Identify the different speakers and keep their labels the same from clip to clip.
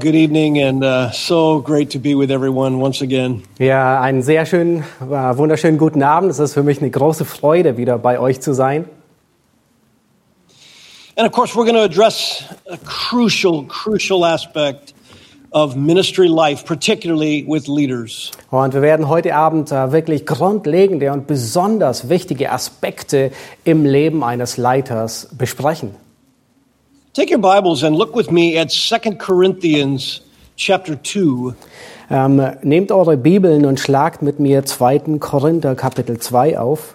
Speaker 1: Good evening, and uh, so great to be with everyone once again.
Speaker 2: Ja, einen sehr schönen, äh, wunderschönen guten Abend. Es ist für mich eine große Freude, wieder bei euch zu sein.
Speaker 1: And of course, we're going to address a crucial, crucial aspect of ministry life, particularly with leaders.
Speaker 2: Und wir werden heute Abend äh, wirklich grundlegende und besonders wichtige Aspekte im Leben eines Leiters besprechen.
Speaker 1: Take your Bibles and look with me at 2 Corinthians chapter 2.
Speaker 2: Ähm, nehmt eure Bibeln und schlagt mit mir 2. Korinther Kapitel 2 auf.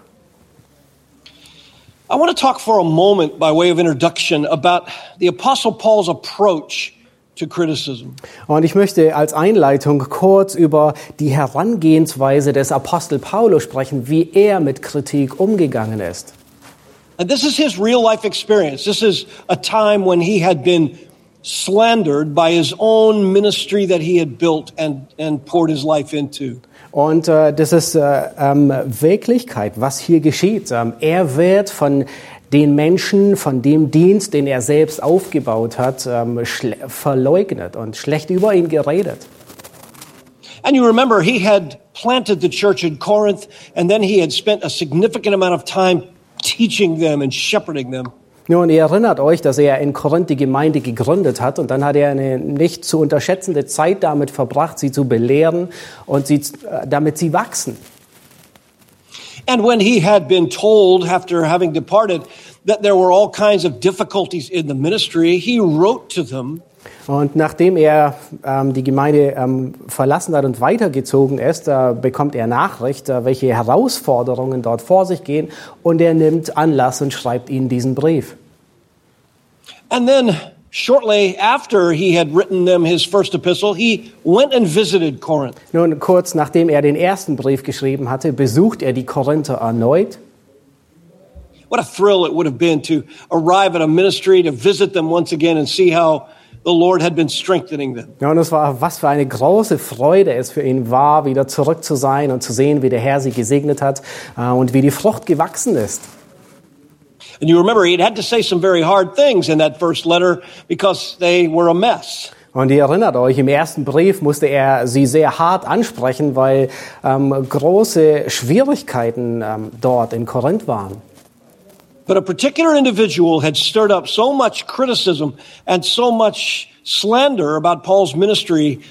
Speaker 1: I want to talk for a moment, by way of introduction, about the Apostle Paul's approach to criticism.
Speaker 2: Und ich möchte als Einleitung kurz über die Herangehensweise des Apostel Paulus sprechen, wie er mit Kritik umgegangen ist.
Speaker 1: And this is his real life experience. This is a time when he had been slandered by his own ministry that he had built and, and poured his life into.
Speaker 2: Und äh, das ist äh, ähm, Wirklichkeit, was hier geschieht. Ähm, er wird von den Menschen, von dem Dienst, den er selbst aufgebaut hat, ähm, verleugnet und schlecht über ihn geredet.
Speaker 1: And you remember he had planted the church in Corinth and then he had spent a significant amount of time teaching them and shepherding them.
Speaker 2: Nun, ihr erinnert euch, dass er in Korinth die Gemeinde gegründet hat und dann hat er eine nicht zu unterschätzende Zeit damit verbracht, sie zu belehren und sie, damit sie wachsen.
Speaker 1: And when he had been told after having departed that there were all kinds of difficulties in the ministry, he wrote to them
Speaker 2: Und nachdem er ähm, die Gemeinde ähm, verlassen hat und weitergezogen ist, äh, bekommt er Nachricht, äh, welche Herausforderungen dort vor sich gehen. Und er nimmt Anlass und schreibt ihnen diesen Brief.
Speaker 1: And then shortly after he had written them his first epistle, he went and visited Corinth.
Speaker 2: Nun, kurz nachdem er den ersten Brief geschrieben hatte, besucht er die Korinther erneut.
Speaker 1: What a thrill it would have been to arrive at a ministry, to visit them once again and see how the Lord had been strengthening them.
Speaker 2: Ja, und es war, was für eine große Freude es für ihn war, wieder zurück zu sein und zu sehen, wie der Herr sie gesegnet hat äh, und wie die Frucht gewachsen ist.
Speaker 1: And you remember he had to say some very hard things in that first letter because they were a mess.
Speaker 2: Und ihr erinnert euch, im ersten Brief musste er sie sehr hart ansprechen, weil ähm, große Schwierigkeiten ähm, dort in Korinth waren.
Speaker 1: But a particular individual had stirred up so much criticism and so much slander about Paul's ministry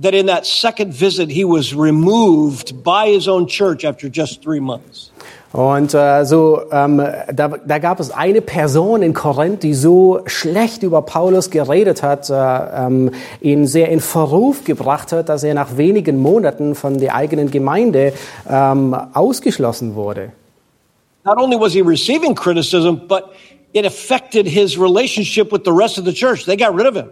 Speaker 1: that in that second visit he was removed by his own church after just three months.
Speaker 2: Und äh, so, ähm, da, da gab es eine Person in Korinth, die so schlecht über Paulus geredet hat, äh, ähm, ihn sehr in Verruf gebracht hat, dass er nach wenigen Monaten von der eigenen Gemeinde ähm, ausgeschlossen wurde.
Speaker 1: Not only was he receiving criticism, but it affected his relationship with the rest of the church. They got rid of him.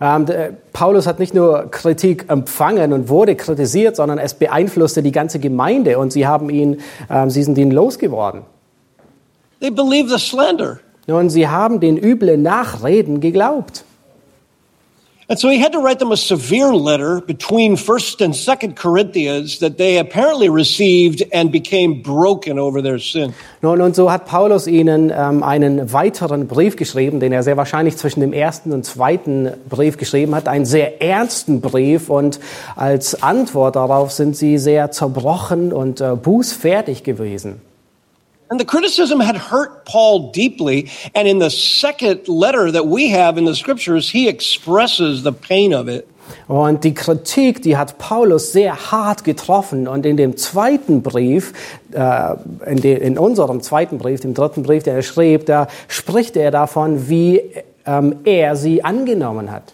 Speaker 2: Ähm, der- Paulus hat nicht nur Kritik empfangen und wurde kritisiert, sondern es beeinflusste die ganze Gemeinde und sie haben ihn, ähm, sie sind ihn losgeworden.
Speaker 1: They believed the slander.
Speaker 2: Und sie haben den üblen Nachreden geglaubt.
Speaker 1: And so he had to write them a severe letter between 1st and 2nd Corinthians that they apparently received and became broken over their sin.
Speaker 2: Nun, und so hat Paulus ihnen ähm, einen weiteren Brief geschrieben, den er sehr wahrscheinlich zwischen dem ersten und zweiten Brief geschrieben hat, einen sehr ernsten Brief und als Antwort darauf sind sie sehr zerbrochen und äh, bußfertig gewesen.
Speaker 1: And the criticism had hurt Paul deeply. And in the second letter that we have in the scriptures, he expresses the pain of it.
Speaker 2: Und die Kritik, die hat Paulus sehr hart getroffen. Und in dem zweiten Brief, äh, in, de, in unserem zweiten Brief, dem dritten Brief, den er schrieb, da spricht er davon, wie ähm, er sie angenommen hat.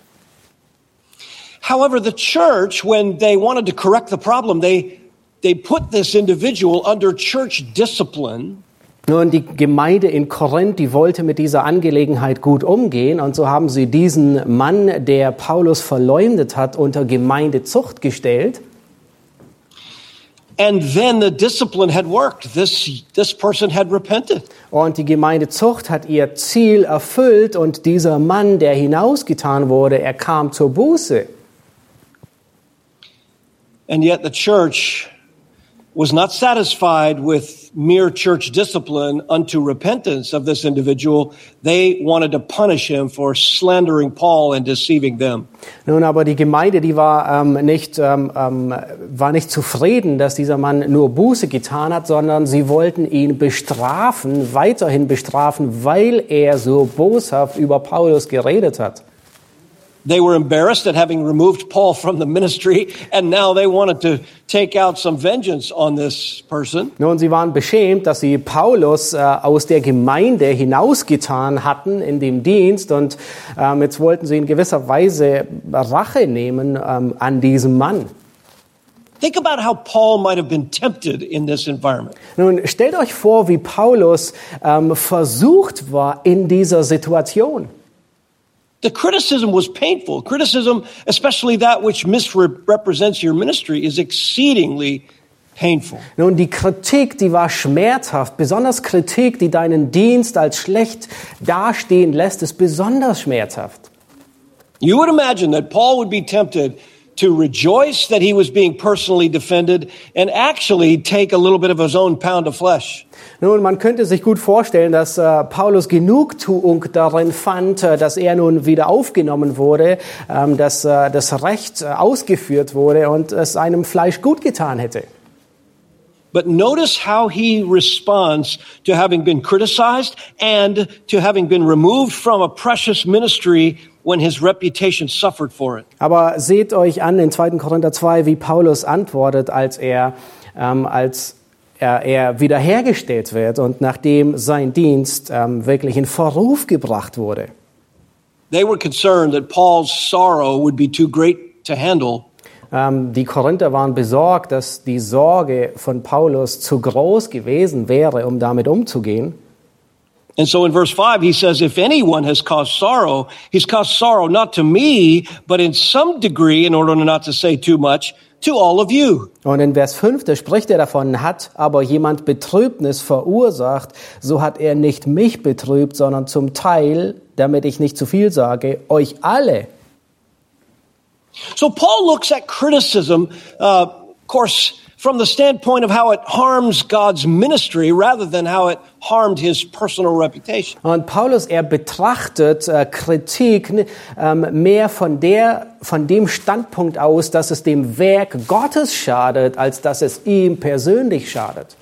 Speaker 1: However, the church, when they wanted to correct the problem, they, they put this individual under church discipline.
Speaker 2: Nun, die Gemeinde in Korinth, die wollte mit dieser Angelegenheit gut umgehen und so haben sie diesen Mann, der Paulus verleumdet hat, unter Gemeindezucht gestellt.
Speaker 1: And then the discipline had worked. This, this person had repented.
Speaker 2: Und die Gemeindezucht hat ihr Ziel erfüllt und dieser Mann, der hinausgetan wurde, er kam zur Buße.
Speaker 1: And yet the church was not satisfied with mere church discipline unto repentance of this individual. They wanted to punish him for slandering Paul and deceiving them.
Speaker 2: Nun, aber die Gemeinde, die war ähm, nicht ähm, ähm, war nicht zufrieden, dass dieser Mann nur Buße getan hat, sondern sie wollten ihn bestrafen, weiterhin bestrafen, weil er so boshaft über Paulus geredet hat.
Speaker 1: They were embarrassed at having removed Paul from the ministry, and now they wanted to take out some vengeance on this person.
Speaker 2: Nun, sie waren beschämt, dass sie Paulus äh, aus der Gemeinde hinausgetan hatten in dem Dienst und ähm, jetzt wollten sie in gewisser Weise Rache nehmen ähm, an diesem Mann.
Speaker 1: Think about how Paul might have been tempted in this environment.
Speaker 2: Nun, stellt euch vor, wie Paulus ähm, versucht war in dieser Situation.
Speaker 1: The criticism was painful. Criticism, especially that which misrepresents your ministry, is exceedingly painful.
Speaker 2: Nun, die Kritik, die war schmerzhaft. Besonders Kritik, die deinen Dienst als schlecht dastehen lässt, ist besonders schmerzhaft.
Speaker 1: You would imagine that Paul would be tempted to rejoice that he was being personally defended and actually take a little bit of his own pound of flesh.
Speaker 2: Nun, man könnte sich gut vorstellen, dass äh, Paulus Genugtuung darin fand, äh, dass er nun wieder aufgenommen wurde, ähm, dass äh, das Recht äh, ausgeführt wurde und es seinem Fleisch gut getan hätte.
Speaker 1: But notice how he responds to having been criticized and to having been removed from a precious ministry when his reputation suffered for it.
Speaker 2: Aber seht euch an in 2. Korinther 2, wie Paulus antwortet, als er, ähm, als er, er wiederhergestellt wird und nachdem sein Dienst ähm, wirklich in Verruf gebracht wurde.
Speaker 1: They were concerned that Paul's sorrow would be too great to handle.
Speaker 2: Ähm, die Korinther waren besorgt, dass die Sorge von Paulus zu groß gewesen wäre, um damit umzugehen.
Speaker 1: And so in verse 5, he says, If anyone has caused sorrow, he's caused sorrow not to me, but in some degree, in order not to say too much, to all of you.
Speaker 2: Und in Vers 5, da spricht er davon, hat aber jemand Betrübnis verursacht, so hat er nicht mich betrübt, sondern zum Teil, damit ich nicht zu viel sage, euch alle.
Speaker 1: So Paul looks at criticism, uh, of course, from the standpoint of how it harms God's ministry rather than how it harmed his personal reputation.
Speaker 2: Und Paulus, er betrachtet äh, Kritik ähm, mehr von, der, von dem Standpunkt aus, dass es dem Werk Gottes schadet, als dass es ihm persönlich schadet.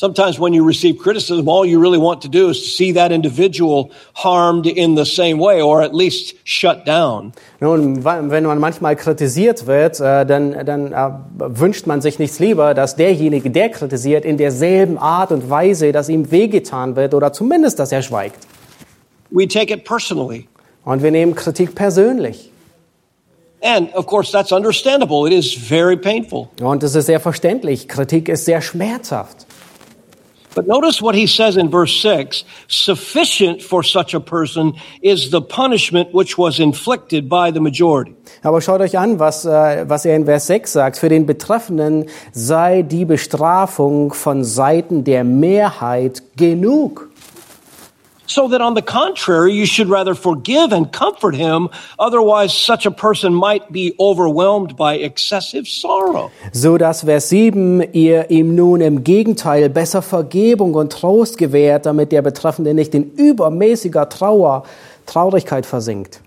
Speaker 1: Sometimes when you receive criticism, all you really want to do is to see that individual harmed in the same way or at least shut down.
Speaker 2: Nun, wenn man manchmal kritisiert wird, äh, dann, dann äh, wünscht man sich nichts lieber, dass derjenige, der kritisiert, in derselben Art und Weise, dass ihm wehgetan wird oder zumindest, dass er schweigt.
Speaker 1: We take it personally.
Speaker 2: Und wir nehmen Kritik persönlich.
Speaker 1: And of course, that's understandable. It is very painful.
Speaker 2: Und es ist sehr verständlich. Kritik ist sehr schmerzhaft.
Speaker 1: But notice what he says in verse 6 sufficient for such a person is the punishment which was inflicted by the majority.
Speaker 2: Aber schaut euch an, was, äh, was er in Vers 6 sagt. Für den Betreffenden sei die Bestrafung von Seiten der Mehrheit genug.
Speaker 1: So that on the contrary, you should rather forgive and comfort him. Otherwise, such a person might be overwhelmed by excessive sorrow.
Speaker 2: So dass Vers 7 ihr ihm nun im Gegenteil besser Vergebung und Trost gewährt, damit der Betreffende nicht in übermäßiger Trauer, Traurigkeit versinkt.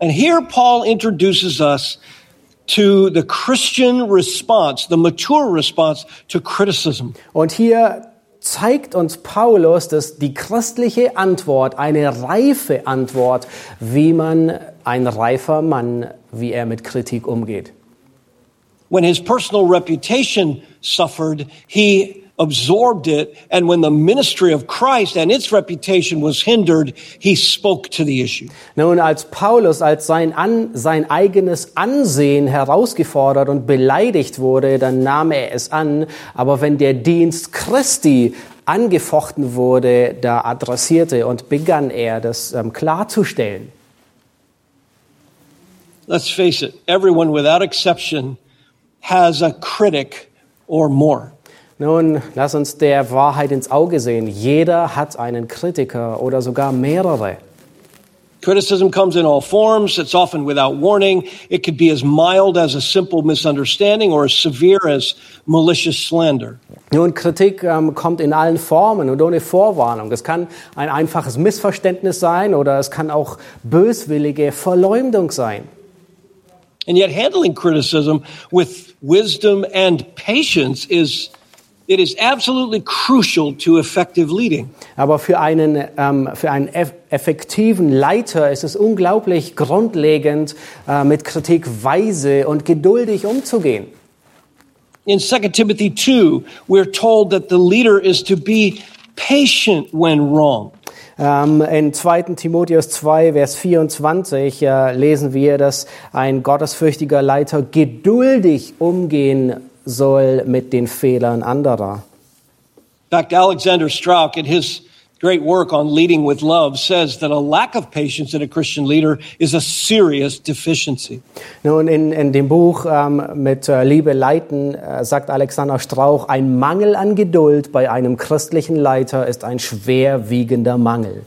Speaker 1: And here Paul introduces us to the Christian response, the mature response to criticism.
Speaker 2: Und hier zeigt uns Paulus, dass die christliche Antwort, eine reife Antwort, wie man ein reifer Mann, wie er mit Kritik umgeht.
Speaker 1: When his personal reputation suffered, he absorbed it. And when the ministry of Christ and its reputation was hindered, he spoke to the issue.
Speaker 2: Nun, als Paulus, als sein, An, sein eigenes Ansehen herausgefordert und beleidigt wurde, dann nahm er es an. Aber wenn der Dienst Christi angefochten wurde, da adressierte und begann er, das ähm, klarzustellen.
Speaker 1: Let's face it, everyone without exception has a critic or more.
Speaker 2: Nun, lass uns der Wahrheit ins Auge sehen. Jeder hat einen Kritiker oder sogar mehrere.
Speaker 1: Criticism comes in all forms. It's often without warning. It could be as mild as a simple misunderstanding or as severe as malicious slander.
Speaker 2: Nun, Kritik ähm, kommt in allen Formen und ohne Vorwarnung. Es kann ein einfaches Missverständnis sein oder es kann auch böswillige Verleumdung sein.
Speaker 1: And yet handling criticism with wisdom and patience is it is absolutely crucial to effective leading.
Speaker 2: Aber für einen, ähm, für einen eff effektiven Leiter ist es unglaublich grundlegend, äh, mit Kritik weise und geduldig umzugehen.
Speaker 1: In 2 Timothy 2, we're told that the leader is to be patient when wrong.
Speaker 2: Ähm, in 2. Timotheus 2, Vers 24 äh, lesen wir, dass ein gottesfürchtiger Leiter geduldig umgehen soll mit den Fehlern anderer.
Speaker 1: Fact, Alexander Strauch, in his great work on leading with love, says that a lack of patience in a Christian leader is a serious deficiency.
Speaker 2: Nun, in, in dem Buch ähm, mit äh, Liebe leiten äh, sagt Alexander Strauch, ein Mangel an Geduld bei einem christlichen Leiter ist ein schwerwiegender Mangel.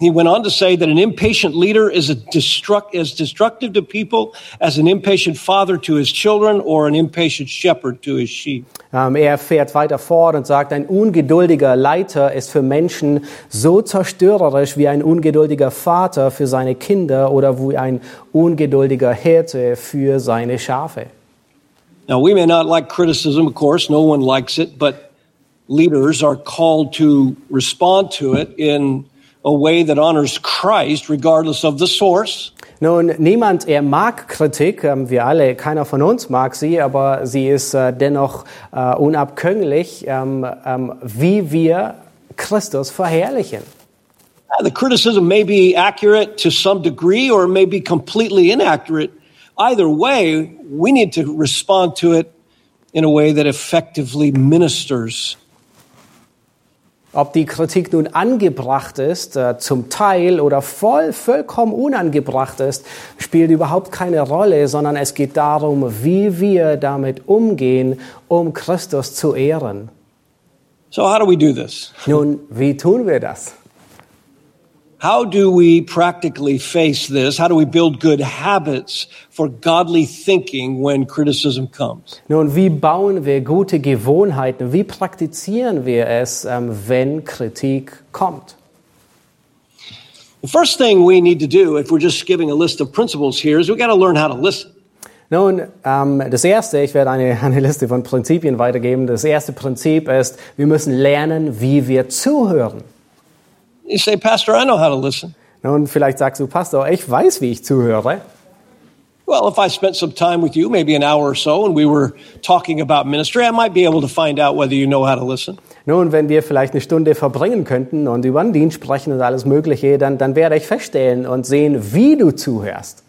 Speaker 1: He went on to say that an impatient leader is a destruct, as destructive to people as an impatient father to his children or an impatient shepherd to his sheep.
Speaker 2: Ähm, er fährt weiter fort und sagt, ein ungeduldiger Leiter ist für Menschen so zerstörerisch wie ein ungeduldiger Vater für seine Kinder oder wie ein ungeduldiger Hirte für seine Schafe.
Speaker 1: Now, we may not like criticism, of course, no one likes it, but leaders are called to respond to it in a way that honors Christ, regardless of the source.
Speaker 2: Nun, niemand, er mag Kritik, ähm, wir alle, keiner von uns mag sie, aber sie ist äh, dennoch äh, unabkömmlich, ähm, ähm, wie wir Christus verherrlichen.
Speaker 1: Uh, The criticism may be accurate to some degree or may be completely inaccurate. Either way, we need to respond to it in a way that effectively ministers
Speaker 2: Ob die Kritik nun angebracht ist, äh, zum Teil oder voll, vollkommen unangebracht ist, spielt überhaupt keine Rolle, sondern es geht darum, wie wir damit umgehen, um Christus zu ehren.
Speaker 1: So, how do we do this?
Speaker 2: Nun, wie tun wir das?
Speaker 1: How do we practically face this? How do we build good habits for godly thinking when criticism comes?
Speaker 2: Nun, wie bauen wir gute Gewohnheiten? Wie praktizieren wir es, ähm, wenn Kritik kommt?
Speaker 1: The first thing we need to do, if we're just giving a list of principles here, is we got to learn how to listen.
Speaker 2: Nun, ähm, das erste, ich werde eine, eine Liste von Prinzipien weitergeben. Das erste Prinzip ist, wir müssen lernen, wie wir zuhören.
Speaker 1: You say, Pastor, I know how to listen.
Speaker 2: Nun, vielleicht sagst du, Pastor, ich weiß, wie ich zuhöre.
Speaker 1: Well, if I spent some time with you, maybe an hour or so, and we were talking about ministry, I might be able to find out whether you know how to listen.
Speaker 2: Nun, wenn wir vielleicht eine Stunde verbringen könnten und über den Dienst sprechen und alles Mögliche, dann, dann werde ich feststellen und sehen, wie du zuhörst.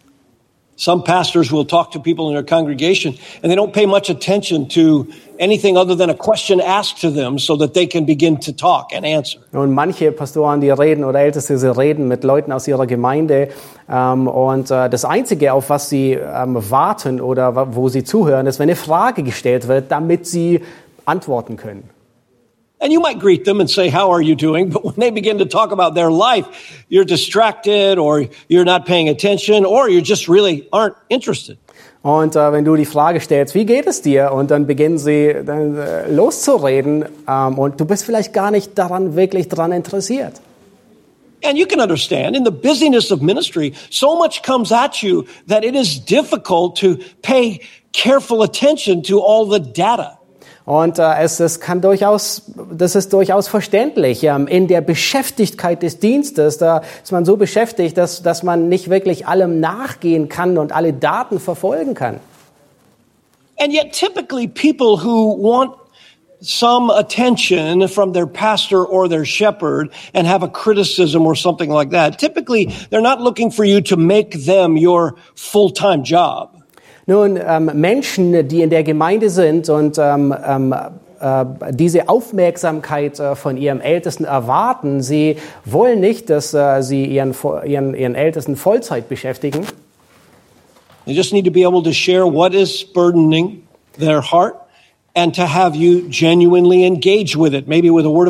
Speaker 1: Some pastors will talk to people in their congregation and they don't pay much attention to anything other than a question asked to them so that they can begin to talk and answer.
Speaker 2: Und manche Pastoren, die reden oder Älteste, sie reden mit Leuten aus ihrer Gemeinde ähm, und äh, das Einzige, auf was sie ähm, warten oder wo sie zuhören, ist, wenn eine Frage gestellt wird, damit sie antworten können.
Speaker 1: And you might greet them and say, How are you doing? But when they begin to talk about their life, you're distracted or you're not paying attention or you just really aren't interested.
Speaker 2: Und äh, wenn du die Frage stellst, wie geht es dir? Und dann beginnen sie dann, äh, loszureden ähm, und du bist vielleicht gar nicht daran wirklich daran interessiert.
Speaker 1: And you can understand in the busyness of ministry, so much comes at you that it is difficult to pay careful attention to all the data.
Speaker 2: Und äh, es, es kann durchaus, das ist durchaus verständlich. Ähm, in der Beschäftigkeit des Dienstes, da ist man so beschäftigt, dass, dass man nicht wirklich allem nachgehen kann und alle Daten verfolgen kann.
Speaker 1: And yet, typically, people who want some attention from their pastor or their shepherd and have a criticism or something like that, typically they're not looking for you to make them your full time job.
Speaker 2: Nun, ähm, Menschen, die in der Gemeinde sind und ähm, ähm, äh, diese Aufmerksamkeit äh, von ihrem Ältesten erwarten, sie wollen nicht, dass äh, sie ihren, ihren, ihren Ältesten Vollzeit beschäftigen,
Speaker 1: They just need to be able to share what is burdening their heart and to have you genuinely engage with it, maybe with a word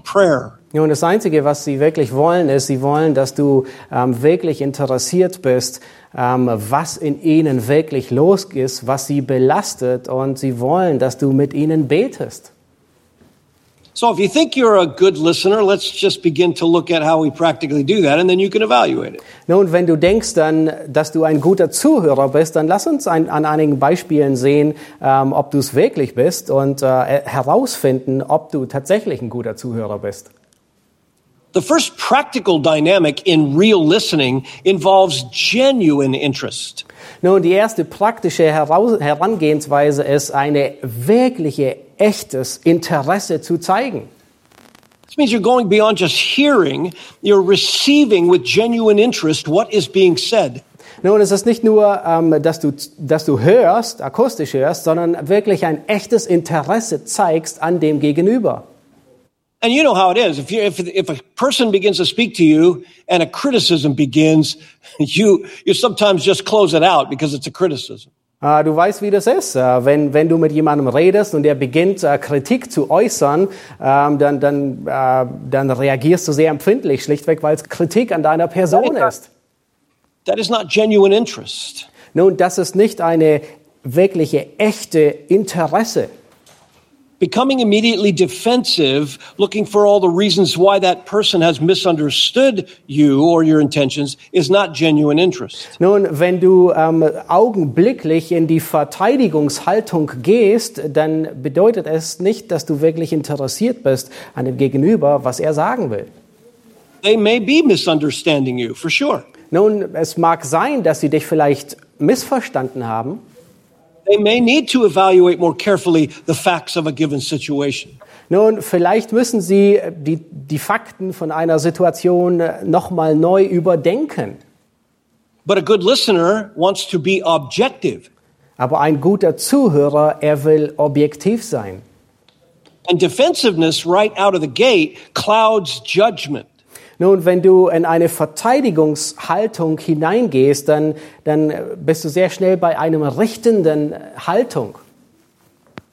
Speaker 1: prayer.
Speaker 2: Nun, das Einzige, was sie wirklich wollen, ist, sie wollen, dass du ähm, wirklich interessiert bist, ähm, was in ihnen wirklich los ist, was sie belastet und sie wollen, dass du mit ihnen betest.
Speaker 1: So if you think you're a good listener, let's just begin to look at how we practically do that and then you can evaluate it.
Speaker 2: Nun, wenn du denkst dann, dass du ein guter Zuhörer bist, dann lass uns ein, an einigen Beispielen sehen, ähm, ob du es wirklich bist und äh, herausfinden, ob du tatsächlich ein guter Zuhörer bist.
Speaker 1: The first practical dynamic in real listening involves genuine interest.
Speaker 2: Nun, die erste praktische Herangehensweise ist, eine wirkliche, echtes Interesse zu zeigen.
Speaker 1: This means you're going beyond just hearing, you're receiving with genuine interest what is being said.
Speaker 2: Nun, es ist nicht nur, ähm, dass, du, dass du hörst, akustisch hörst, sondern wirklich ein echtes Interesse zeigst an dem Gegenüber.
Speaker 1: And you know how it is. If, you, if, if a person begins to speak to you and a criticism begins, you, you sometimes just close it out because it's a criticism.
Speaker 2: Äh, Du weißt, wie das ist. Äh, Wenn, wenn du mit jemandem redest und der beginnt, äh, Kritik zu äußern, ähm, dann, dann, dann reagierst du sehr empfindlich, schlichtweg, weil es Kritik an deiner Person ist.
Speaker 1: That is not genuine interest.
Speaker 2: Nun, das ist nicht eine wirkliche, echte Interesse.
Speaker 1: Becoming immediately defensive, looking for all the reasons why that person has misunderstood you or your intentions, is not genuine interest.
Speaker 2: Nun, wenn du ähm, augenblicklich in die Verteidigungshaltung gehst, dann bedeutet es nicht, dass du wirklich interessiert bist an dem Gegenüber, was er sagen will.
Speaker 1: They may be misunderstanding you, for sure.
Speaker 2: Nun, es mag sein, dass sie dich vielleicht missverstanden haben.
Speaker 1: They may need to evaluate more carefully the facts of a given situation.
Speaker 2: Nun, vielleicht müssen sie die, die Fakten von einer Situation nochmal neu überdenken.
Speaker 1: But a good listener wants to be objective.
Speaker 2: Aber ein guter Zuhörer, er will objektiv sein.
Speaker 1: And defensiveness right out of the gate clouds judgment.
Speaker 2: Nun, wenn du in eine Verteidigungshaltung hineingehst, dann, dann bist du sehr schnell bei einem richtenden Haltung.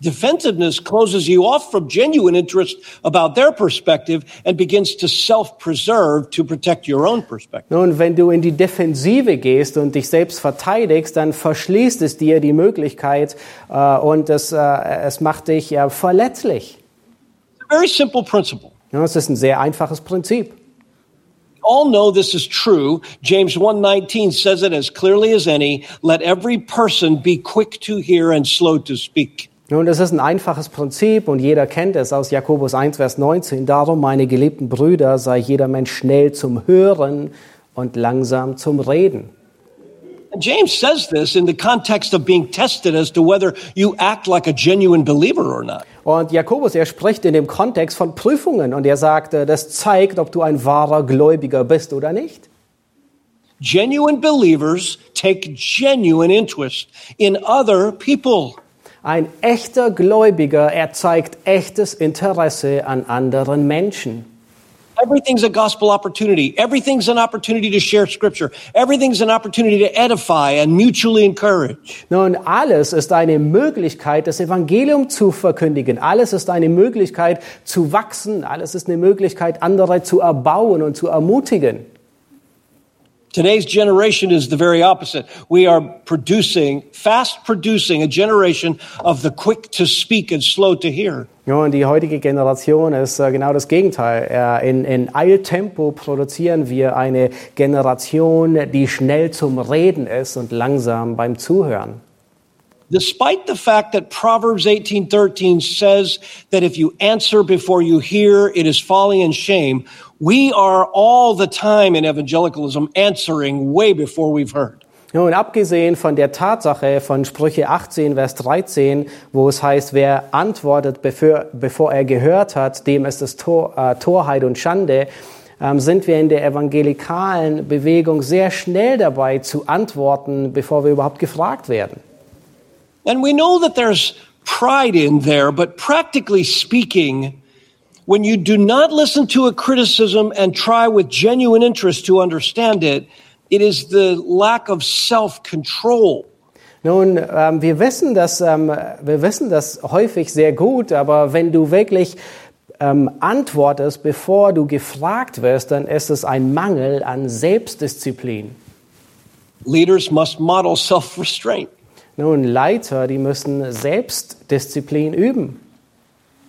Speaker 1: Defensiveness closes you off from genuine interest about their perspective and begins to self-preserve to protect your own perspective.
Speaker 2: Nun, wenn du in die Defensive gehst und dich selbst verteidigst, dann verschließt es dir die Möglichkeit äh, und es, äh, es macht dich äh, verletzlich.
Speaker 1: It's a very simple principle.
Speaker 2: Ja, es ist ein sehr einfaches Prinzip.
Speaker 1: All know this is true. James 1:19 says it as clearly as any, let every person be quick to hear and slow to speak.
Speaker 2: Nun, das ist ein einfaches Prinzip und jeder kennt es aus Jakobus 1, Vers 19. Darum, meine geliebten Brüder, sei jeder Mensch schnell zum Hören und langsam zum Reden.
Speaker 1: James says this in the context of being tested as to whether you act like a genuine believer or not.
Speaker 2: Und Jakobus, er spricht in dem Kontext von Prüfungen und er sagt, äh, das zeigt, ob du ein wahrer Gläubiger bist oder nicht.
Speaker 1: Genuine believers take genuine interest in other people.
Speaker 2: Ein echter Gläubiger, er zeigt echtes Interesse an anderen Menschen.
Speaker 1: Everything's a gospel opportunity. Everything's an opportunity to share scripture. Everything's an opportunity to edify and mutually encourage.
Speaker 2: Nun, alles ist eine Möglichkeit, das Evangelium zu verkündigen. Alles ist eine Möglichkeit zu wachsen. Alles ist eine Möglichkeit, andere zu erbauen und zu ermutigen.
Speaker 1: Today's generation is the very opposite. We are producing, fast producing a generation of the quick to speak and slow to hear.
Speaker 2: Ja, und die heutige Generation ist äh, genau das Gegenteil. Äh, in, in Eiltempo produzieren wir eine Generation, die schnell zum Reden ist und langsam beim Zuhören.
Speaker 1: Despite the fact that Proverbs 18:13 says that if you answer before you hear, it is folly and shame, we are all the time in evangelicalism answering way before we've heard.
Speaker 2: Nun, abgesehen von der Tatsache von Sprüche 18, Vers 13, wo es heißt, wer antwortet, bevor, bevor er gehört hat, dem ist es Tor, äh, Torheit und Schande, ähm, sind wir in der evangelikalen Bewegung sehr schnell dabei zu antworten, bevor wir überhaupt gefragt werden.
Speaker 1: And we know that there's pride in there, but practically speaking, when you do not listen to a criticism and try with genuine interest to understand it, it is the lack of self control
Speaker 2: Nun, ähm, wir wissen das, ähm, wir wissen das häufig sehr gut, aber wenn du wirklich ähm, antwortest, bevor du gefragt wirst, dann ist es ein Mangel an Selbstdisziplin.
Speaker 1: Leaders must model self-restraint.
Speaker 2: Nun, Leiter, die müssen Selbstdisziplin üben.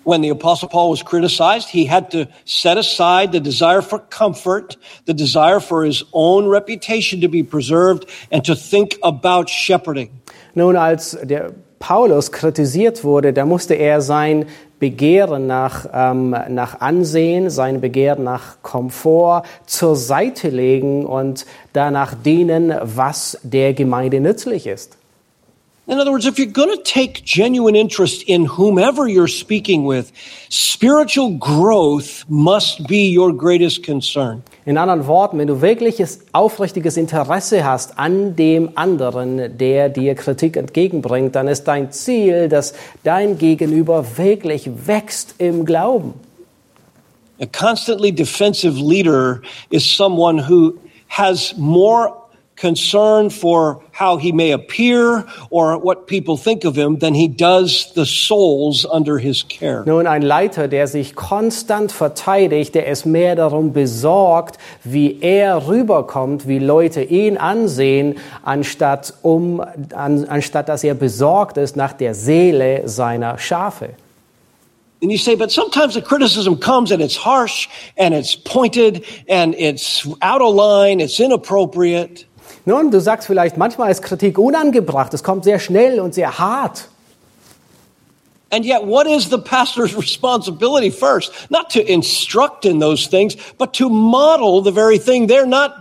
Speaker 1: When the apostle Paul was criticized, he had to set aside the desire for comfort, the desire for his own reputation to be preserved, and to think about shepherding.
Speaker 2: Nun, als der Paulus kritisiert wurde, da musste er sein Begehren nach, ähm, nach Ansehen, sein Begehren nach Komfort zur Seite legen und danach dienen, was der Gemeinde nützlich ist.
Speaker 1: In other words, if you're going to take genuine interest in whomever you're speaking with, spiritual growth must be your greatest concern.
Speaker 2: In anderen Worten, wenn du wirkliches aufrichtiges Interesse hast an dem anderen, der dir Kritik entgegenbringt, dann ist dein Ziel, dass dein Gegenüber wirklich wächst im Glauben.
Speaker 1: A constantly defensive leader is someone who has more concern for how he may appear or what people think of him than he does the souls under his care.
Speaker 2: Nun, ein Leiter, der sich konstant verteidigt, der ist mehr darum besorgt, wie er rüberkommt, wie Leute ihn ansehen, anstatt, um, an, anstatt dass er besorgt ist nach der Seele seiner Schafe.
Speaker 1: And you say, but sometimes the criticism comes and it's harsh and it's pointed and it's out of line, it's inappropriate.
Speaker 2: Nun, du sagst vielleicht, manchmal ist Kritik unangebracht, es kommt sehr schnell und sehr hart.
Speaker 1: And yet, what is the pastor's responsibility first? Not to instruct in those things, but to model the very thing they're not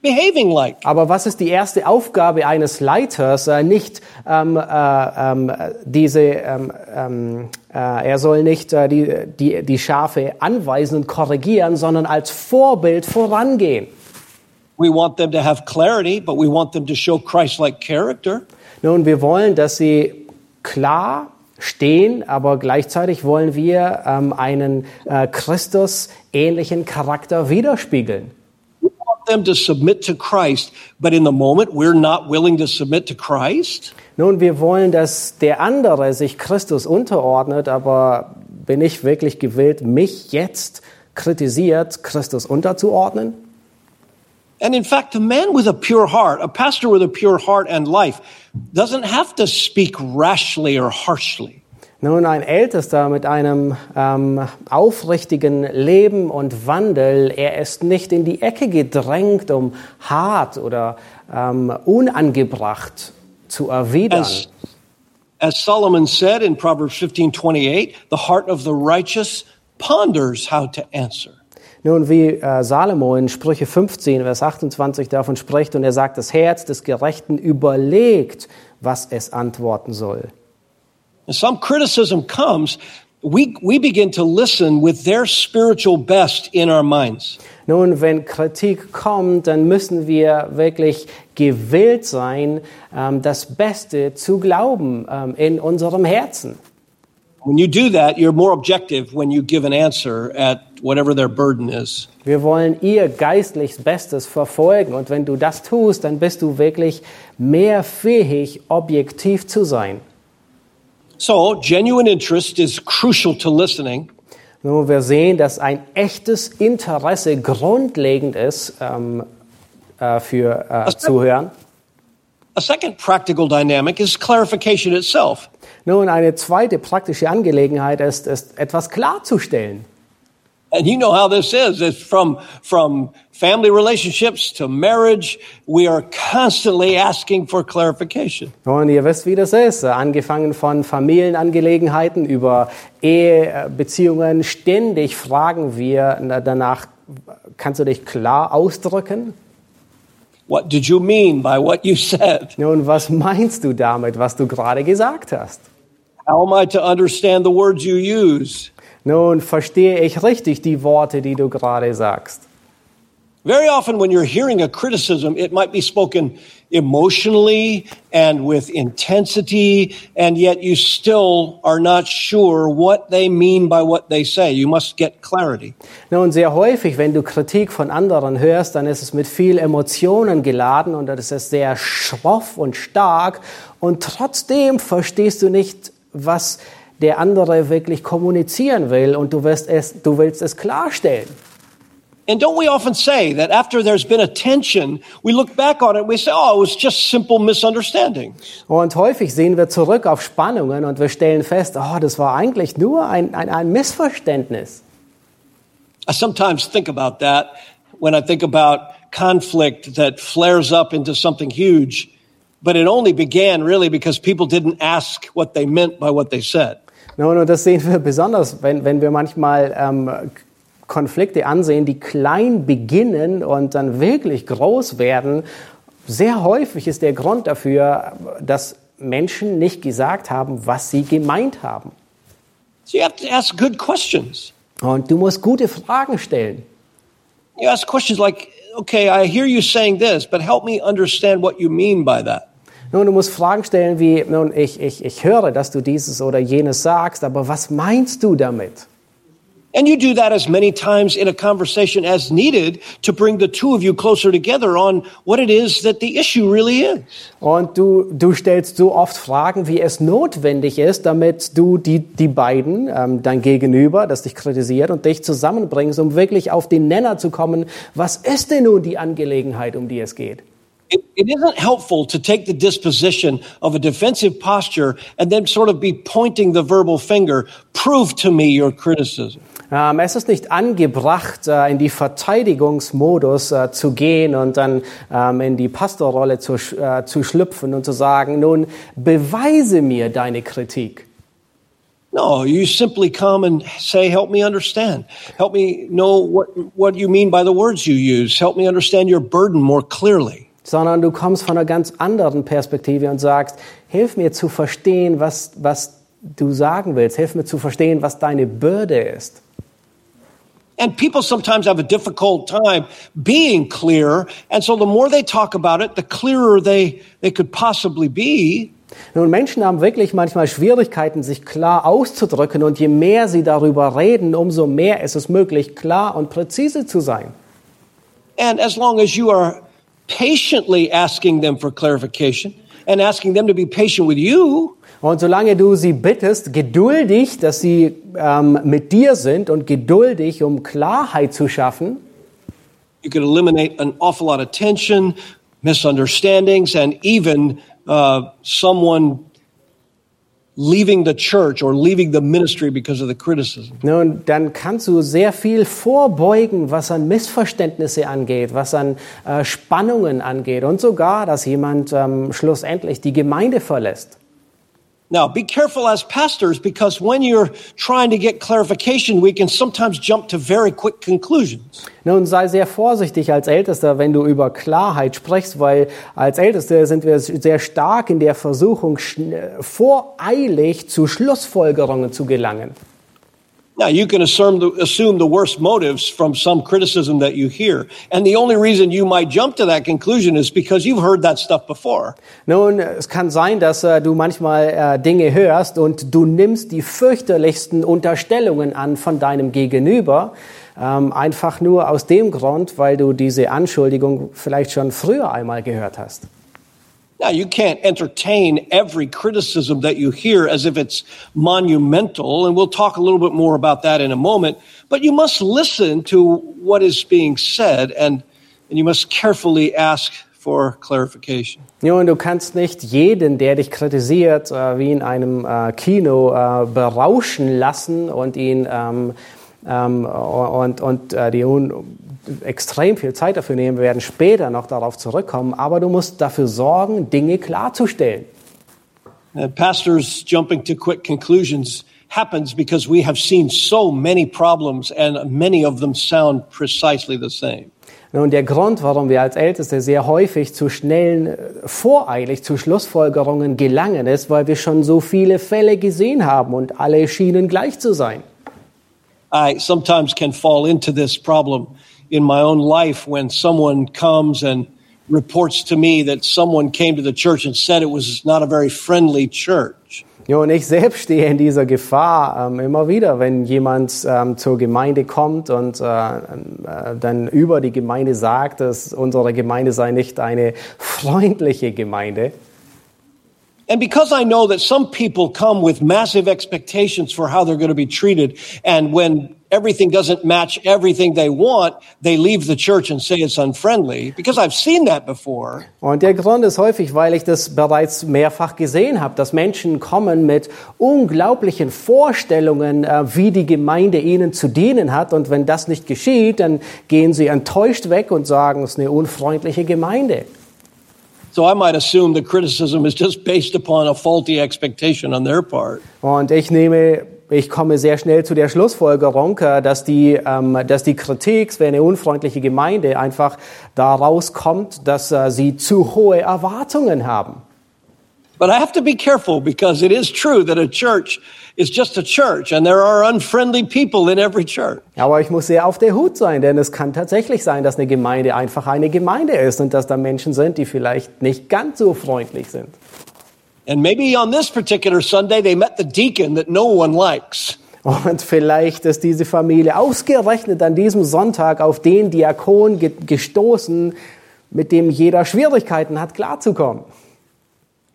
Speaker 1: behaving like.
Speaker 2: Aber was ist die erste Aufgabe eines Leiters? Äh, nicht ähm, äh, ähm, diese, ähm, ähm, äh, er soll nicht äh, die, die, die Schafe anweisen und korrigieren, sondern als Vorbild vorangehen.
Speaker 1: We want them to have clarity, but we want them to show Christ-like character.
Speaker 2: Nun, wir wollen, dass sie klar stehen, aber gleichzeitig wollen wir ähm, einen äh, Christus-ähnlichen Charakter widerspiegeln.
Speaker 1: We want them to submit to Christ, but in the moment we're not willing to submit to Christ.
Speaker 2: Nun, wir wollen, dass der andere sich Christus unterordnet, aber bin ich wirklich gewillt, mich jetzt kritisiert, Christus unterzuordnen?
Speaker 1: And in fact, a man with a pure heart, a pastor with a pure heart and life, doesn't have to speak rashly or harshly.
Speaker 2: Nun, ein Ältester mit einem ähm, aufrichtigen Leben und Wandel, er ist nicht in die Ecke gedrängt, um hart oder ähm, unangebracht zu erwidern.
Speaker 1: As, as Solomon said in Proverbs 15:28, the heart of the righteous ponders how to answer.
Speaker 2: Nun, wie äh, Salomo in Sprüche 15, Vers 28 davon spricht, und er sagt, das Herz des Gerechten überlegt, was es antworten soll.
Speaker 1: And some criticism comes, we, we begin to listen with their spiritual best in our minds.
Speaker 2: Nun, wenn Kritik kommt, dann müssen wir wirklich gewillt sein, ähm, das Beste zu glauben ähm, in unserem Herzen.
Speaker 1: When you do that, you're more objective when you give an answer at whatever their burden is.
Speaker 2: Wir wollen ihr geistliches Bestes verfolgen und wenn du das tust, dann bist du wirklich mehr fähig, objektiv zu sein.
Speaker 1: So, genuine interest is crucial to listening.
Speaker 2: Nun, wir sehen, dass ein echtes Interesse grundlegend ist ähm, äh, für äh, Zuhören.
Speaker 1: A second practical dynamic is clarification itself.
Speaker 2: Nun, eine zweite praktische Angelegenheit ist, ist etwas klarzustellen.
Speaker 1: And you know how this is. It's from, from family relationships to marriage. We are constantly asking for clarification.
Speaker 2: Und ihr wisst, wie das ist. Angefangen von Familienangelegenheiten über Ehebeziehungen. Ständig fragen wir danach, kannst du dich klar ausdrücken?
Speaker 1: What did you mean by what you said?
Speaker 2: Nun, was meinst du damit, was du gerade gesagt hast?
Speaker 1: How am I to understand the words you use?
Speaker 2: Nun, verstehe ich richtig die Worte, die du gerade sagst?
Speaker 1: Very often, when you're hearing a criticism, it might be spoken emotionally and with intensity, and yet you still are not sure what they mean by what they say. You must get clarity.
Speaker 2: Nun, sehr häufig, wenn du Kritik von anderen hörst, dann ist es mit viel Emotionen geladen und das ist sehr schroff und stark und trotzdem verstehst du nicht, was der andere wirklich kommunizieren will und du willst es, du willst es klarstellen.
Speaker 1: And don't we often say that after there's been a tension, we look back on it and we say, oh, it was just simple misunderstanding.
Speaker 2: Und häufig sehen wir zurück auf Spannungen und wir stellen fest, oh, das war eigentlich nur ein, ein, ein Missverständnis.
Speaker 1: I sometimes think about that when I think about conflict that flares up into something huge, but it only began really because people didn't ask what they meant by what they said.
Speaker 2: Nun, und das sehen wir besonders, wenn, wenn wir manchmal ähm, Konflikte ansehen, die klein beginnen und dann wirklich groß werden. Sehr häufig ist der Grund dafür, dass Menschen nicht gesagt haben, was sie gemeint haben.
Speaker 1: So you have to ask good questions.
Speaker 2: Und du musst gute Fragen stellen.
Speaker 1: You ask questions like, okay, I hear you saying this, but help me understand what you mean by that.
Speaker 2: Nun, du musst Fragen stellen wie, nun, ich, ich, ich höre, dass du dieses oder jenes sagst, aber was meinst du damit?
Speaker 1: And you do that as many times in a conversation as needed to bring the two of you closer together on what it is that the issue really is.
Speaker 2: Und du, du stellst so oft Fragen, wie es notwendig ist, damit du die, die beiden, ähm, dein Gegenüber, das dich kritisiert und dich zusammenbringst, um wirklich auf den Nenner zu kommen. Was ist denn nun die Angelegenheit, um die es geht?
Speaker 1: It, it isn't helpful to take the disposition of a defensive posture and then sort of be pointing the verbal finger. Prove to me your criticism.
Speaker 2: Ähm, es ist nicht angebracht, äh, in die Verteidigungsmodus äh, zu gehen und dann ähm, in die Pastorrolle zu, äh, zu schlüpfen und zu sagen, nun beweise mir deine Kritik.
Speaker 1: No, you simply come and say, help me understand. Help me know what, what you mean by the words you use. Help me understand your burden more clearly.
Speaker 2: Sondern du kommst von einer ganz anderen Perspektive und sagst, hilf mir zu verstehen, was, was du sagen willst. Hilf mir zu verstehen, was deine Bürde ist.
Speaker 1: And people sometimes have a difficult time being clear. And so the more they talk about it, the clearer they, they could possibly be.
Speaker 2: Nun, Menschen haben wirklich manchmal Schwierigkeiten, sich klar auszudrücken und je mehr sie darüber reden, umso mehr ist es möglich, klar und präzise zu sein.
Speaker 1: And as long as you are patiently asking them for clarification and asking them to be patient with you,
Speaker 2: Und solange du sie bittest, geduldig, dass sie ähm, mit dir sind und geduldig, um Klarheit zu schaffen,
Speaker 1: you could eliminate an awful lot of tension, misunderstandings, and even uh, someone leaving the church or leaving the ministry because of the criticism.
Speaker 2: nun, dann kannst du sehr viel vorbeugen, was an Missverständnisse angeht, was an äh, Spannungen angeht und sogar, dass jemand ähm, schlussendlich die Gemeinde verlässt.
Speaker 1: Now, be careful as pastors because when you're trying to get clarification, we can sometimes jump to very quick conclusions.
Speaker 2: Nun sei sehr vorsichtig als Ältester, wenn du über Klarheit sprichst, weil als Älteste sind wir sehr stark in der Versuchung, voreilig zu Schlussfolgerungen zu gelangen.
Speaker 1: Now, you can assume the, assume the worst motives from some criticism that you hear. And the only reason you might jump to that conclusion is because you've heard that stuff before.
Speaker 2: Nun, es kann sein, dass äh, du manchmal äh, Dinge hörst und du nimmst die fürchterlichsten Unterstellungen an von deinem Gegenüber, ähm, einfach nur aus dem Grund, weil du diese Anschuldigung vielleicht schon früher einmal gehört hast.
Speaker 1: Now, you can't entertain every criticism that you hear as if it's monumental, and we'll talk a little bit more about that in a moment, but you must listen to what is being said and, and you must carefully ask for clarification.
Speaker 2: Nun, du kannst nicht jeden, der dich kritisiert, äh, wie in einem äh, Kino äh, berauschen lassen und ihn ähm, ähm, und, und äh, die extrem viel Zeit dafür nehmen. Wir werden später noch darauf zurückkommen, aber du musst dafür sorgen, Dinge klarzustellen.
Speaker 1: And pastors jumping to quick conclusions happens because we have seen so many problems and many of them sound precisely the same.
Speaker 2: Nun, der Grund, warum wir als Älteste sehr häufig zu schnellen, äh, voreilig zu Schlussfolgerungen gelangen, ist, weil wir schon so viele Fälle gesehen haben und alle schienen gleich zu sein.
Speaker 1: I sometimes can fall into this problem in my own life when someone comes and reports to me that someone came to the church and said it was not a very friendly church.
Speaker 2: Ja, und ich selbst stehe in dieser Gefahr ähm, immer wieder, wenn jemand ähm, zur Gemeinde kommt und äh, äh, dann über die Gemeinde sagt, dass unsere Gemeinde sei nicht eine freundliche Gemeinde.
Speaker 1: And because I know that some people come with massive expectations for how they're going to be treated, and when everything doesn't match everything they want, they leave the church and say it's unfriendly, because I've seen that before.
Speaker 2: Und der Grund ist häufig, weil ich das bereits mehrfach gesehen habe, dass Menschen kommen mit unglaublichen Vorstellungen, äh, wie die Gemeinde ihnen zu dienen hat. Und wenn das nicht geschieht, dann gehen sie enttäuscht weg und sagen, es ist eine unfreundliche Gemeinde.
Speaker 1: So I might assume the criticism is just based upon a faulty expectation on their part.
Speaker 2: Und ich nehme, ich komme sehr schnell zu der Schlussfolgerung, äh, dass die, ähm, dass die Kritik für eine unfreundliche Gemeinde einfach daraus kommt, dass äh, sie zu hohe Erwartungen haben.
Speaker 1: But I have to be careful because it is true that a church is just a church and there are unfriendly people in every church.
Speaker 2: Aber ich muss sehr auf der Hut sein, denn es kann tatsächlich sein, dass eine Gemeinde einfach eine Gemeinde ist und dass da Menschen sind, die vielleicht nicht ganz so freundlich sind.
Speaker 1: And maybe on this particular Sunday they met the deacon that no one likes.
Speaker 2: Und vielleicht ist diese Familie ausgerechnet an diesem Sonntag auf den Diakon ge gestoßen, mit dem jeder Schwierigkeiten hat, klarzukommen.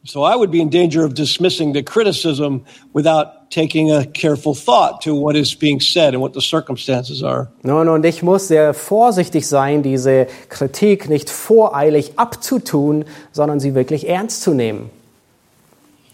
Speaker 1: So I would be in danger of dismissing the criticism without taking a careful thought to what is being said and what the circumstances are.
Speaker 2: Nun, und ich muss sehr vorsichtig sein, diese Kritik nicht voreilig abzutun, sondern sie wirklich ernst zu nehmen.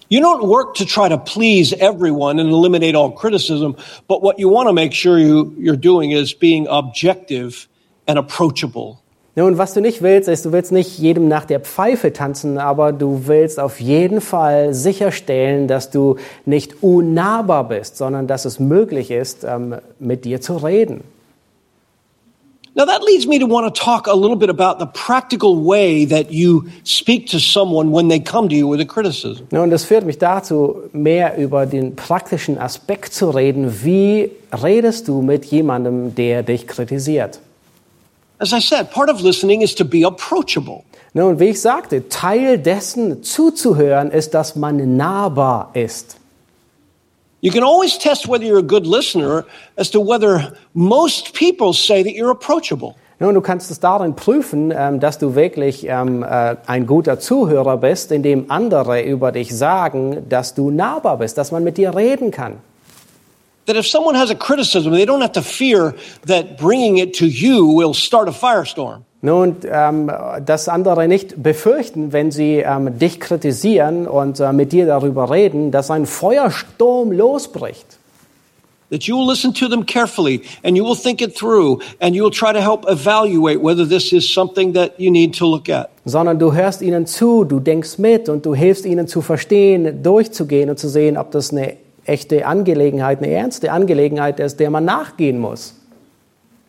Speaker 1: You don't work to try to please everyone and eliminate all criticism, but what you want to make sure you, you're doing is being objective and approachable.
Speaker 2: Nun, was du nicht willst, ist, du willst nicht jedem nach der Pfeife tanzen, aber du willst auf jeden Fall sicherstellen, dass du nicht unnahbar bist, sondern dass es möglich ist, ähm, mit dir zu reden.
Speaker 1: Now that leads me to want to talk a little bit about the practical way that you speak to someone when they come to you with a criticism.
Speaker 2: Nun, das führt mich dazu, mehr über den praktischen Aspekt zu reden. Wie redest du mit jemandem, der dich kritisiert?
Speaker 1: As I said, part of listening is to be approachable.
Speaker 2: Nun, wie ich sagte, Teil dessen zuzuhören ist, dass man nahbar ist.
Speaker 1: You can always test whether you're a good listener as to whether most people say that you're approachable.
Speaker 2: Nun, du kannst es darin prüfen, ähm, dass du wirklich ähm, äh, ein guter Zuhörer bist, indem andere über dich sagen, dass du nahbar bist, dass man mit dir reden kann.
Speaker 1: That if someone has a criticism, they don't have to fear that bringing it to you will start a firestorm.
Speaker 2: Nun, ähm, dass andere nicht befürchten, wenn sie ähm, dich kritisieren und äh, mit dir darüber reden, dass ein Feuersturm losbricht.
Speaker 1: That you will listen to them carefully and you will think it through and you will try to help evaluate whether this is something that you need to look at.
Speaker 2: Sondern du hörst ihnen zu, du denkst mit und du hilfst ihnen zu verstehen, durchzugehen und zu sehen, ob das eine echte Angelegenheit, eine ernste Angelegenheit ist, der man nachgehen muss.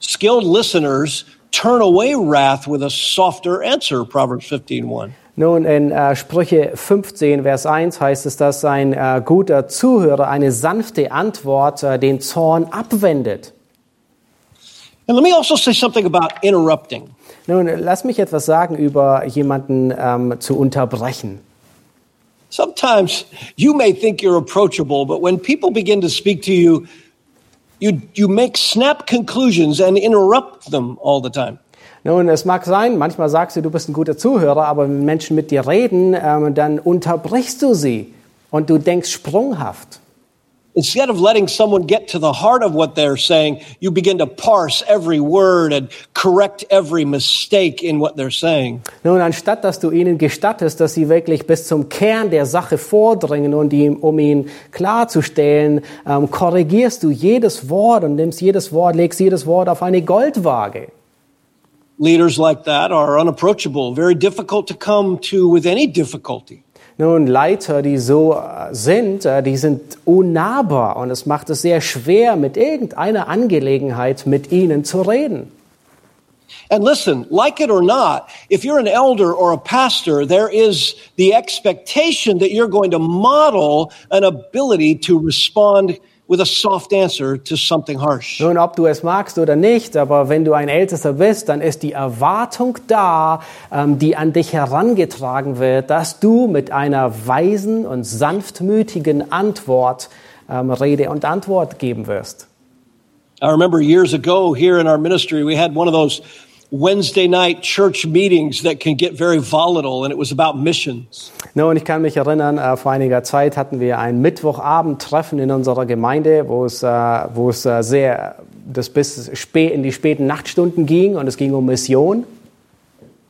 Speaker 1: Skilled listeners turn away wrath with a softer answer, Proverbs 15:1.
Speaker 2: Nun, in äh, Sprüche 15, Vers 1 heißt es, dass ein äh, guter Zuhörer eine sanfte Antwort äh, den Zorn abwendet.
Speaker 1: And let me also say something about interrupting.
Speaker 2: Nun, lass mich etwas sagen über jemanden ähm, zu unterbrechen.
Speaker 1: Sometimes you may think you're approachable, but when people begin to speak to you, you, you make snap conclusions and interrupt them all the time.
Speaker 2: Nun, es mag sein, manchmal sagst du, du bist ein guter Zuhörer, aber wenn Menschen mit dir reden, ähm, dann unterbrichst du sie und du denkst sprunghaft.
Speaker 1: Instead of letting someone get to the heart of what they're saying, you begin to parse every word and correct every mistake in what they're saying.
Speaker 2: Nun, anstatt dass du ihnen gestattest, dass sie wirklich bis zum Kern der Sache vordringen und ihm, um ihn klarzustellen, ähm, korrigierst du jedes Wort und nimmst jedes Wort, legst jedes Wort auf eine Goldwaage.
Speaker 1: Leaders like that are unapproachable, very difficult to come to with any difficulty.
Speaker 2: Nun, Leiter, die so äh, sind, äh, die sind unnahbar und es macht es sehr schwer, mit irgendeiner Angelegenheit mit ihnen zu reden.
Speaker 1: And listen, like it or not, if you're an elder or a pastor, there is the expectation that you're going to model an ability to respond with a soft answer to something harsh.
Speaker 2: Nun, ob du es magst oder nicht, aber wenn du ein Ältester bist, dann ist die Erwartung da, ähm, die an dich herangetragen wird, dass du mit einer weisen und sanftmütigen Antwort ähm, Rede und Antwort geben wirst.
Speaker 1: I remember years ago here in our ministry, we had one of those Wednesday night church meetings that can get very volatile, and it was about missions.
Speaker 2: Nun, ich kann mich erinnern, äh, vor einiger Zeit hatten wir ein Mittwochabendtreffen in unserer Gemeinde, wo es, äh, wo es äh, sehr, das bis spät in die späten Nachtstunden ging und es ging um Mission.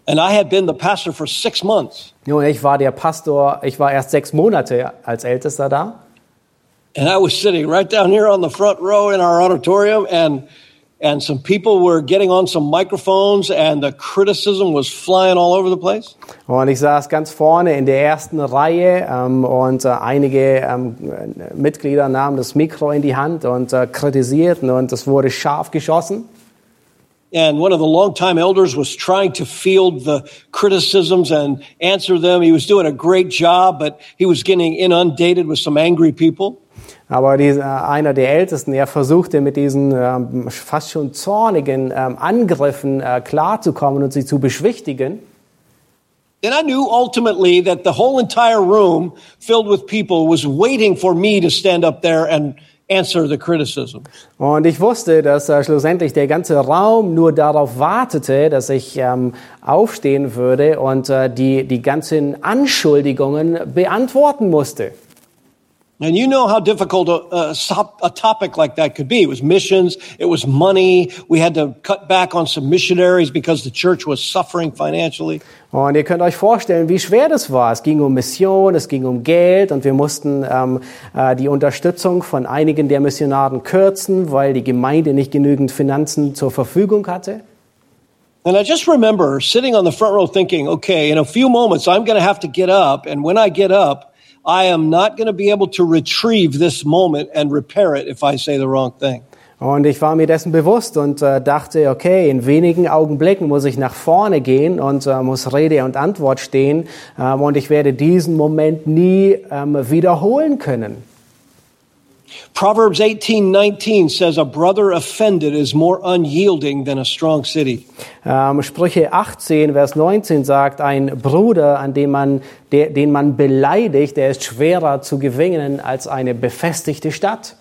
Speaker 1: And I had been the pastor for six months.
Speaker 2: Nun, ich war der Pastor, ich war erst sechs Monate als Ältester da.
Speaker 1: And I was sitting right down here on the front row in our auditorium, and and some people were getting on some microphones, and the criticism was flying all over the place.
Speaker 2: Und ich saß ganz vorne in der ersten Reihe ähm, und äh, einige ähm, Mitglieder nahmen das Mikro in die Hand und äh, kritisierten und es wurde scharf geschossen.
Speaker 1: And one of the longtime elders was trying to field the criticisms and answer them. He was doing a great job, but he was getting inundated with some angry people.
Speaker 2: Aber dieser, einer der Ältesten, er versuchte mit diesen ähm, fast schon zornigen ähm, Angriffen äh, klarzukommen und sie zu beschwichtigen.
Speaker 1: And I knew ultimately that the whole entire room filled with people was waiting for me to stand up there and answer the criticism.
Speaker 2: Und ich wusste, dass äh, schlussendlich der ganze Raum nur darauf wartete, dass ich ähm, aufstehen würde und äh, die, die ganzen Anschuldigungen beantworten musste.
Speaker 1: And you know how difficult a, a, a topic like that could be. It was missions, it was money. We had to cut back on some missionaries because the church was suffering financially.
Speaker 2: Und ihr könnt euch vorstellen, wie schwer das war. Es ging um Mission, es ging um Geld und wir mussten ähm, äh, die Unterstützung von einigen der Missionaren kürzen, weil die Gemeinde nicht genügend Finanzen zur Verfügung hatte.
Speaker 1: And I just remember sitting on the front row thinking, okay, in a few moments I'm going to have to get up. And when I get up, I am not going to be able to retrieve this moment and repair it if I say the wrong thing.
Speaker 2: Und ich war mir dessen bewusst und äh, dachte, okay, in wenigen Augenblicken muss ich nach vorne gehen und äh, muss Rede und Antwort stehen ähm, und ich werde diesen Moment nie ähm, wiederholen können.
Speaker 1: Proverbs 18:19 says a brother offended is more unyielding than a strong city.
Speaker 2: Ähm, Sprüche 18, Vers 19 sagt, ein Bruder, an dem man, der, den man beleidigt, der ist schwerer zu gewinnen als eine befestigte Stadt.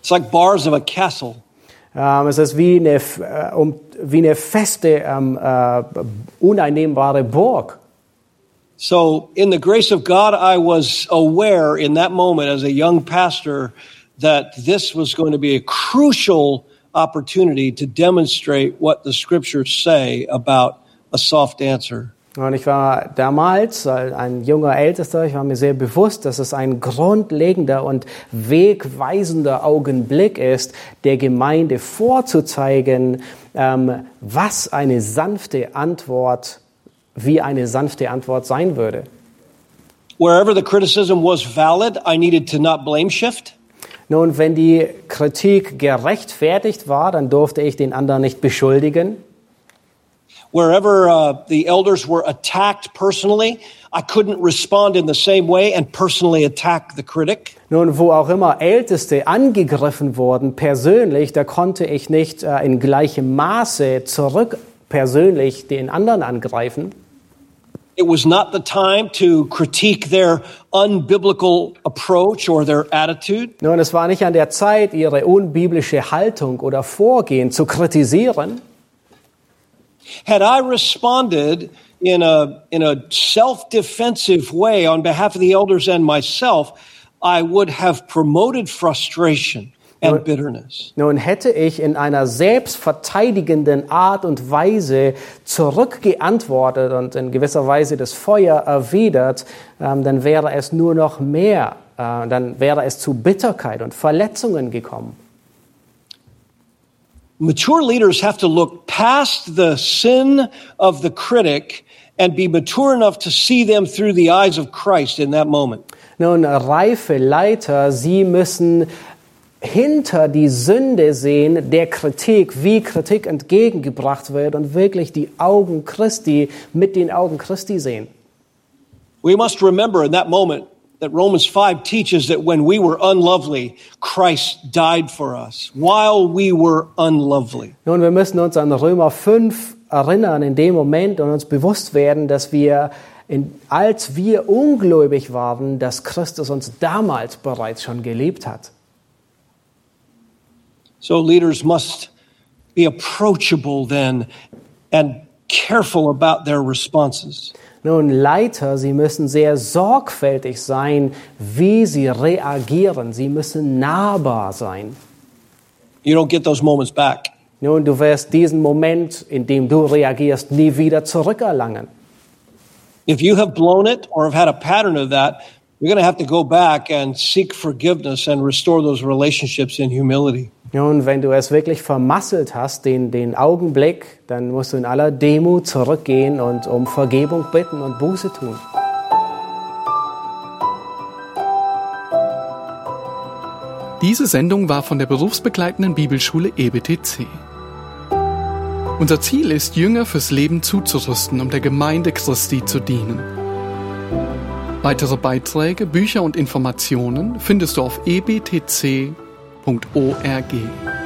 Speaker 1: It's like bars of a castle.
Speaker 2: Ähm, es ist wie eine, äh, um, wie eine feste, ähm, äh, uneinnehmbare Burg.
Speaker 1: So, in the grace of God, I was aware in that moment as a young pastor that this was going to be a crucial opportunity to demonstrate what the scriptures say about a soft answer.
Speaker 2: Und ich war damals äh, ein junger Ältester, ich war mir sehr bewusst, dass es ein grundlegender und wegweisender Augenblick ist, der Gemeinde vorzuzeigen, ähm, was eine sanfte Antwort, wie eine sanfte Antwort sein würde.
Speaker 1: Wherever the criticism was valid, I needed to not blame shift.
Speaker 2: Nun, wenn die Kritik gerechtfertigt war, dann durfte ich den anderen nicht beschuldigen.
Speaker 1: Wherever uh, the elders were attacked personally, I couldn't respond in the same way and personally attack the critic.
Speaker 2: Nun, wo auch immer Älteste angegriffen wurden, persönlich, da konnte ich nicht äh, in gleichem Maße zurück persönlich den anderen angreifen.
Speaker 1: It was not the time to critique their unbiblical approach or their attitude.
Speaker 2: Nun, es war nicht an der Zeit, ihre unbiblische Haltung oder Vorgehen zu kritisieren.
Speaker 1: Had I responded in a, in a self-defensive way on behalf of the elders and myself, I would have promoted frustration and bitterness.
Speaker 2: Nun, hätte ich in einer selbstverteidigenden Art und Weise zurückgeantwortet und in gewisser Weise das Feuer erwidert, ähm, dann wäre es nur noch mehr, äh, dann wäre es zu Bitterkeit und Verletzungen gekommen.
Speaker 1: Mature leaders have to look past the sin of the critic and be mature enough to see them through the eyes of Christ in that moment.
Speaker 2: Nun, reife Leiter, sie müssen hinter die Sünde sehen, der Kritik, wie Kritik entgegengebracht wird und wirklich die Augen Christi mit den Augen Christi sehen.
Speaker 1: We must remember in that moment that Romans 5 teaches that when we were unlovely, Christ died for us while we were unlovely.
Speaker 2: Nun, wir müssen uns an Römer 5 erinnern in dem Moment und uns bewusst werden, dass wir, in, als wir ungläubig waren, dass Christus uns damals bereits schon geliebt hat.
Speaker 1: So leaders must be approachable then and careful about their responses.
Speaker 2: Nun, Leiter, sie müssen sehr sorgfältig sein, wie sie reagieren. Sie müssen nahbar sein.
Speaker 1: You don't get those moments back.
Speaker 2: Nun, du wirst diesen Moment, in dem du reagierst, nie wieder zurückerlangen.
Speaker 1: If you have blown it or have had a pattern of that, you're going to have to go back and seek forgiveness and restore those relationships in humility.
Speaker 2: Nun, wenn du es wirklich vermasselt hast, den, den Augenblick, dann musst du in aller Demut zurückgehen und um Vergebung bitten und Buße tun.
Speaker 3: Diese Sendung war von der berufsbegleitenden Bibelschule EBTC. Unser Ziel ist, Jünger fürs Leben zuzurüsten, um der Gemeinde Christi zu dienen. Weitere Beiträge, Bücher und Informationen findest du auf ebtc.org.